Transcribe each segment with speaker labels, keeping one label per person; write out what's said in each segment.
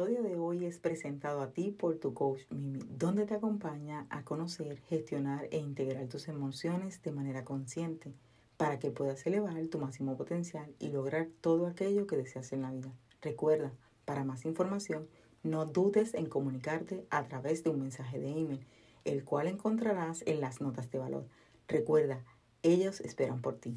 Speaker 1: episodio de hoy es presentado a ti por tu coach Mimi, donde te acompaña a conocer, gestionar e integrar tus emociones de manera consciente para que puedas elevar tu máximo potencial y lograr todo aquello que deseas en la vida. Recuerda, para más información, no dudes en comunicarte a través de un mensaje de email, el cual encontrarás en las notas de valor. Recuerda, ellos esperan por ti.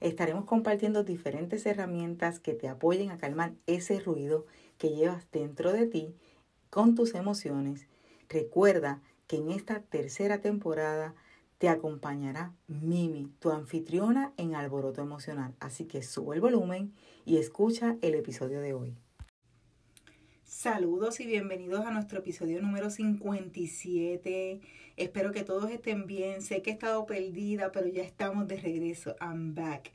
Speaker 1: Estaremos compartiendo diferentes herramientas que te apoyen a calmar ese ruido que llevas dentro de ti con tus emociones. Recuerda que en esta tercera temporada te acompañará Mimi, tu anfitriona en Alboroto Emocional. Así que sube el volumen y escucha el episodio de hoy. Saludos y bienvenidos a nuestro episodio número 57. Espero que todos estén bien. Sé que he estado perdida, pero ya estamos de regreso. I'm back.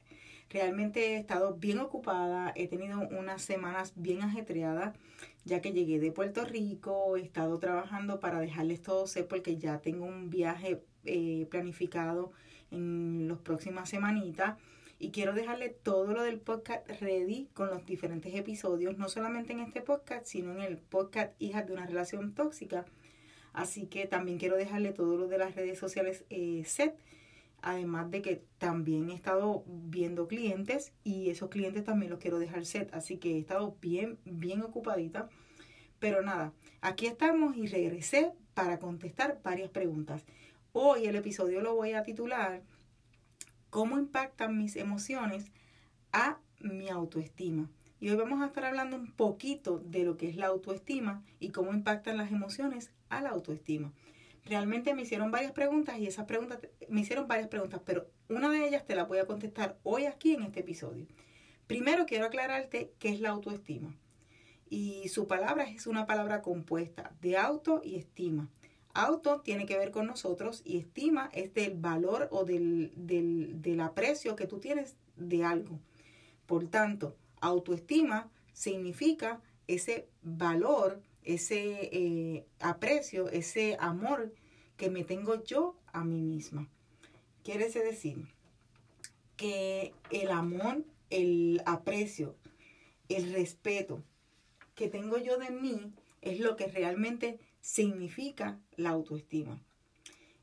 Speaker 1: Realmente he estado bien ocupada, he tenido unas semanas bien ajetreadas, ya que llegué de Puerto Rico, he estado trabajando para dejarles todo ser porque ya tengo un viaje eh, planificado en las próximas semanitas y quiero dejarle todo lo del podcast ready con los diferentes episodios, no solamente en este podcast, sino en el podcast Hijas de una relación tóxica. Así que también quiero dejarle todo lo de las redes sociales eh, set Además de que también he estado viendo clientes y esos clientes también los quiero dejar set. Así que he estado bien, bien ocupadita. Pero nada, aquí estamos y regresé para contestar varias preguntas. Hoy el episodio lo voy a titular ¿Cómo impactan mis emociones a mi autoestima? Y hoy vamos a estar hablando un poquito de lo que es la autoestima y cómo impactan las emociones a la autoestima realmente me hicieron varias preguntas y esas preguntas, me hicieron varias preguntas, pero una de ellas te la voy a contestar hoy aquí en este episodio. Primero quiero aclararte qué es la autoestima. Y su palabra es una palabra compuesta de auto y estima. Auto tiene que ver con nosotros y estima es del valor o del, del, del aprecio que tú tienes de algo. Por tanto, autoestima significa ese valor ese eh, aprecio, ese amor que me tengo yo a mí misma. Quiere decir que el amor, el aprecio, el respeto que tengo yo de mí es lo que realmente significa la autoestima.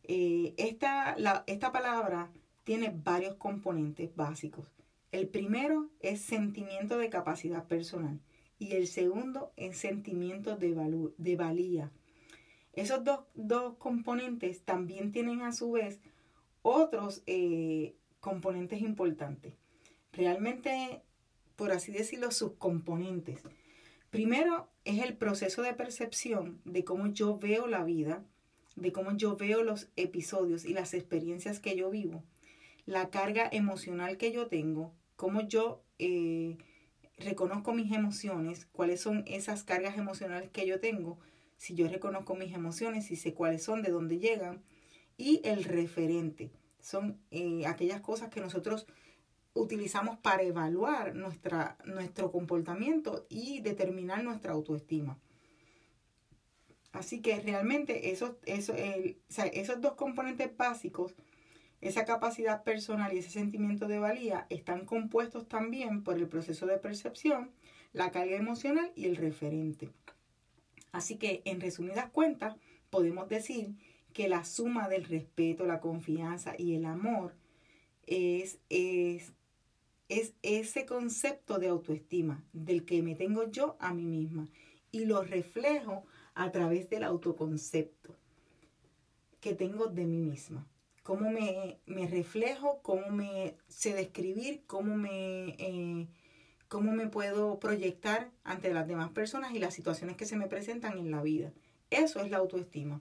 Speaker 1: Eh, esta, esta palabra tiene varios componentes básicos. El primero es sentimiento de capacidad personal y el segundo en sentimientos de, de valía. Esos dos, componentes también tienen a su vez otros eh, componentes importantes. Realmente, por así decirlo, sus componentes. Primero es el proceso de percepción de cómo yo veo la vida, de cómo yo veo los episodios y las experiencias que yo vivo, la carga emocional que yo tengo, cómo yo eh, reconozco mis emociones, cuáles son esas cargas emocionales que yo tengo, si yo reconozco mis emociones y sé cuáles son, de dónde llegan, y el referente. Son eh, aquellas cosas que nosotros utilizamos para evaluar nuestra, nuestro comportamiento y determinar nuestra autoestima. Así que realmente esos, esos, esos dos componentes básicos esa capacidad personal y ese sentimiento de valía están compuestos también por el proceso de percepción, la carga emocional y el referente. Así que, en resumidas cuentas, podemos decir que la suma del respeto, la confianza y el amor es, es, es ese concepto de autoestima del que me tengo yo a mí misma y lo reflejo a través del autoconcepto que tengo de mí misma cómo me, reflejo, cómo me sé describir, cómo me, eh, cómo me puedo proyectar ante las demás personas y las situaciones que se me presentan en la vida. Eso es la autoestima.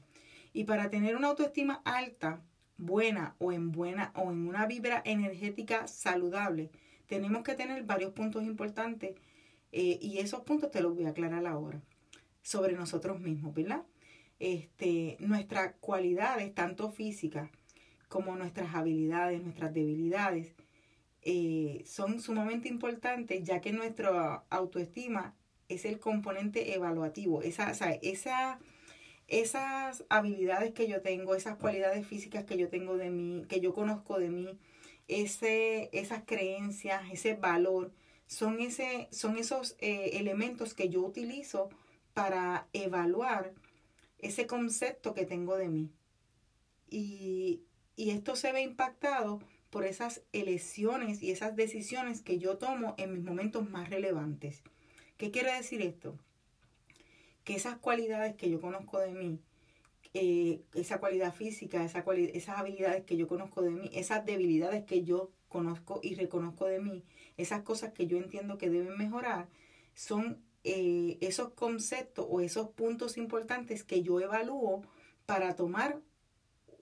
Speaker 1: Y para tener una autoestima alta, buena o en buena o en una vibra energética saludable, tenemos que tener varios puntos importantes Eh, y esos puntos te los voy a aclarar ahora sobre nosotros mismos, ¿verdad? Este, nuestras cualidades, tanto físicas como nuestras habilidades, nuestras debilidades, eh, son sumamente importantes ya que nuestra autoestima es el componente evaluativo. Esa, esa, esas habilidades que yo tengo, esas cualidades físicas que yo tengo de mí, que yo conozco de mí, ese, esas creencias, ese valor, son, ese, son esos eh, elementos que yo utilizo para evaluar ese concepto que tengo de mí. Y, y esto se ve impactado por esas elecciones y esas decisiones que yo tomo en mis momentos más relevantes. ¿Qué quiere decir esto? Que esas cualidades que yo conozco de mí, eh, esa cualidad física, esa esas habilidades que yo conozco de mí, esas debilidades que yo conozco y reconozco de mí, esas cosas que yo entiendo que deben mejorar, son eh, esos conceptos o esos puntos importantes que yo evalúo para tomar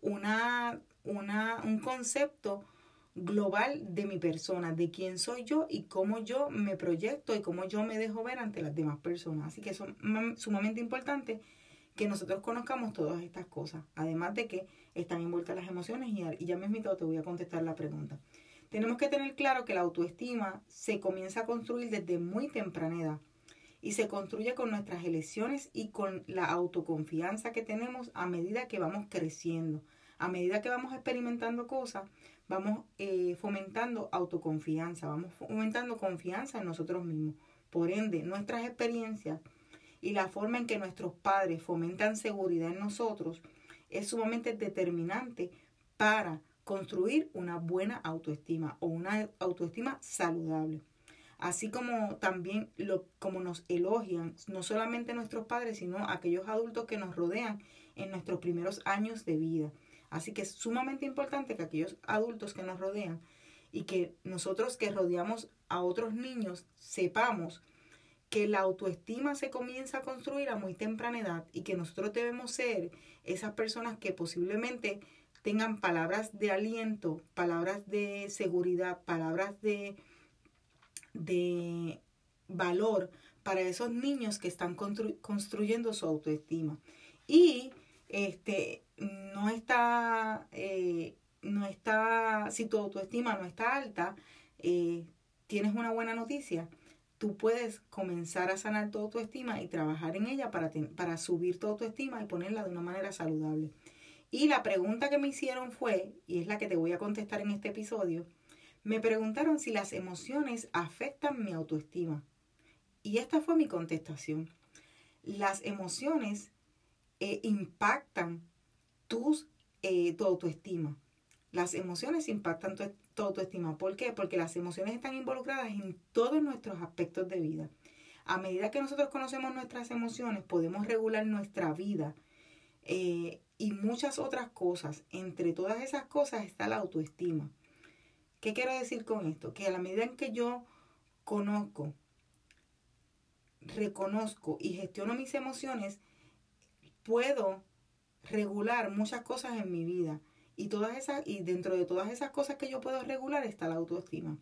Speaker 1: una, una, un concepto global de mi persona, de quién soy yo y cómo yo me proyecto y cómo yo me dejo ver ante las demás personas. Así que es sumamente importante que nosotros conozcamos todas estas cosas, además de que están envueltas las emociones y, ya mismo te voy a contestar la pregunta. Tenemos que tener claro que la autoestima se comienza a construir desde muy temprana edad y se construye con nuestras elecciones y con la autoconfianza que tenemos a medida que vamos creciendo. A medida que vamos experimentando cosas, vamos eh, fomentando autoconfianza, vamos fomentando confianza en nosotros mismos. Por ende, nuestras experiencias y la forma en que nuestros padres fomentan seguridad en nosotros es sumamente determinante para construir una buena autoestima o una autoestima saludable. Así como también lo, como nos elogian no solamente nuestros padres, sino aquellos adultos que nos rodean en nuestros primeros años de vida. Así que es sumamente importante que aquellos adultos que nos rodean y que nosotros que rodeamos a otros niños sepamos que la autoestima se comienza a construir a muy temprana edad y que nosotros debemos ser esas personas que posiblemente tengan palabras de aliento, palabras de seguridad, palabras de, de valor para esos niños que están construyendo su autoestima. Y este, no está, eh, no está, si tu autoestima no está alta, eh, tienes una buena noticia. Tú puedes comenzar a sanar tu autoestima y trabajar en ella para, para subir tu autoestima y ponerla de una manera saludable. Y la pregunta que me hicieron fue, y es la que te voy a contestar en este episodio, me preguntaron si las emociones afectan mi autoestima. Y esta fue mi contestación. Las emociones eh, impactan tus, eh, tu autoestima. Las emociones impactan tu, autoestima. ¿Por qué? Porque las emociones están involucradas en todos nuestros aspectos de vida. A medida que nosotros conocemos nuestras emociones, podemos regular nuestra vida eh, y muchas otras cosas. Entre todas esas cosas está la autoestima. ¿Qué quiero decir con esto? Que a la medida en que yo conozco, reconozco y gestiono mis emociones, puedo regular muchas cosas en mi vida. Y, todas esas, y dentro de todas esas cosas que yo puedo regular está la autoestima.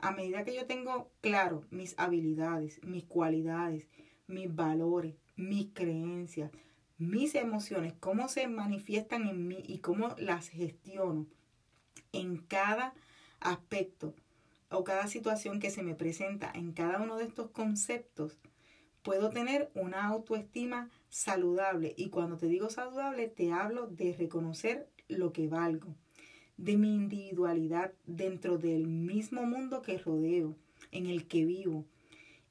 Speaker 1: A medida que yo tengo claro mis habilidades, mis cualidades, mis valores, mis creencias, mis emociones, cómo se manifiestan en mí y cómo las gestiono en cada aspecto o cada situación que se me presenta en cada uno de estos conceptos, puedo tener una autoestima saludable. Y cuando te digo saludable, te hablo de reconocer lo que valgo, de mi individualidad dentro del mismo mundo que rodeo, en el que vivo,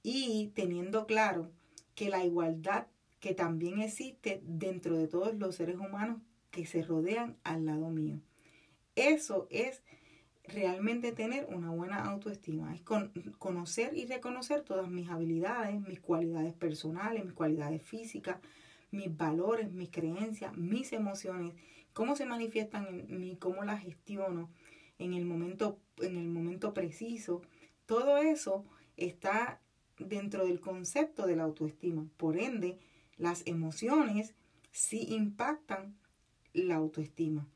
Speaker 1: y teniendo claro que la igualdad que también existe dentro de todos los seres humanos que se rodean al lado mío. Eso es realmente tener una buena autoestima, es conocer y reconocer todas mis habilidades, mis cualidades personales, mis cualidades físicas, mis valores, mis creencias, mis emociones, cómo se manifiestan en mí, cómo las gestiono en el momento, en el momento preciso. Todo eso está dentro del concepto de la autoestima. Por ende, las emociones sí impactan la autoestima.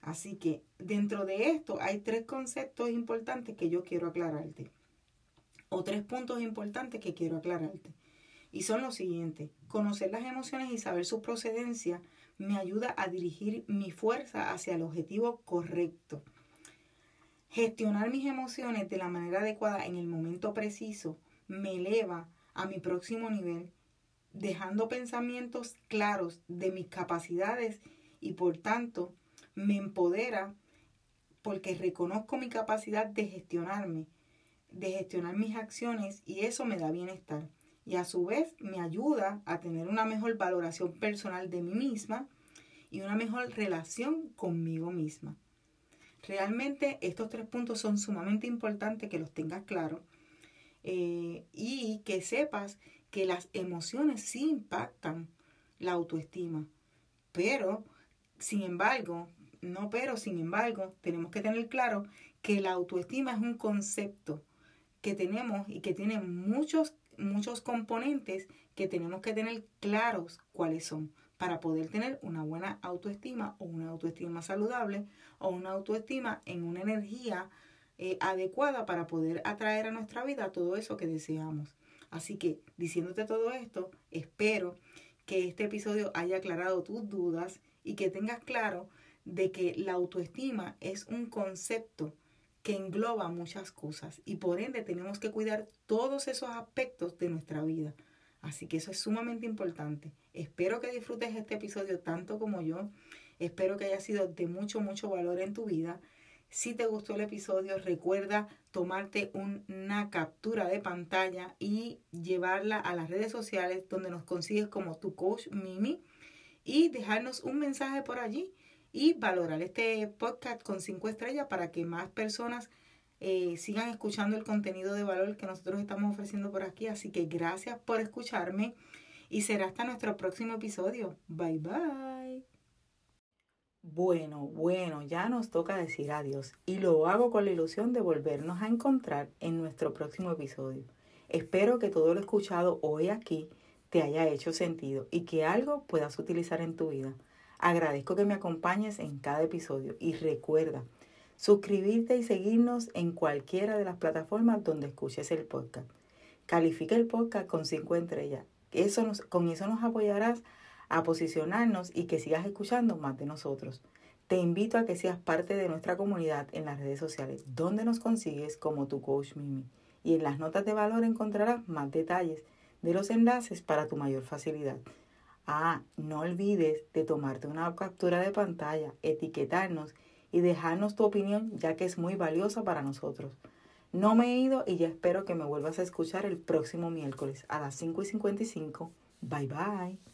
Speaker 1: Así que dentro de esto hay tres conceptos importantes que yo quiero aclararte. o tres puntos importantes que quiero aclararte. Y son los siguientes. Conocer las emociones y saber su procedencia me ayuda a dirigir mi fuerza hacia el objetivo correcto. Gestionar mis emociones de la manera adecuada en el momento preciso me eleva a mi próximo nivel, dejando pensamientos claros de mis capacidades y por tanto me empodera porque reconozco mi capacidad de gestionarme, de gestionar mis acciones y eso me da bienestar. Y a su vez me ayuda a tener una mejor valoración personal de mí misma y una mejor relación conmigo misma. Realmente estos tres puntos son sumamente importantes que los tengas claros eh, y que sepas que las emociones sí impactan la autoestima. Pero, sin embargo, no pero, sin embargo, tenemos que tener claro que la autoestima es un concepto que tenemos y que tiene muchos, muchos componentes que tenemos que tener claros cuáles son para poder tener una buena autoestima o una autoestima saludable o una autoestima en una energía eh, adecuada para poder atraer a nuestra vida todo eso que deseamos. Así que diciéndote todo esto, espero que este episodio haya aclarado tus dudas y que tengas claro de que la autoestima es un concepto que engloba muchas cosas y por ende tenemos que cuidar todos esos aspectos de nuestra vida. Así que eso es sumamente importante. Espero que disfrutes este episodio tanto como yo. Espero que haya sido de mucho, mucho valor en tu vida. Si te gustó el episodio, recuerda tomarte una captura de pantalla y llevarla a las redes sociales donde nos consigues como tu coach Mimi y dejarnos un mensaje por allí y valorar este podcast con cinco estrellas para que más personas eh, sigan escuchando el contenido de valor que nosotros estamos ofreciendo por aquí. Así que gracias por escucharme y será hasta nuestro próximo episodio. Bye bye. Bueno, bueno, ya nos toca decir adiós y lo hago con la ilusión de volvernos a encontrar en nuestro próximo episodio. Espero que todo lo escuchado hoy aquí te haya hecho sentido y que algo puedas utilizar en tu vida. Agradezco que me acompañes en cada episodio y recuerda, suscribirte y seguirnos en cualquiera de las plataformas donde escuches el podcast. Califica el podcast con 5 estrellas. Eso con eso nos apoyarás a posicionarnos y que sigas escuchando más de nosotros. Te invito a que seas parte de nuestra comunidad en las redes sociales, donde nos consigues como tu coach Mimi. Y en las notas de valor encontrarás más detalles de los enlaces para tu mayor facilidad. Ah, no olvides de tomarte una captura de pantalla, etiquetarnos y dejarnos tu opinión ya que es muy valiosa para nosotros. No me he ido y ya espero que me vuelvas a escuchar el próximo miércoles a las 5 y 55. Bye bye.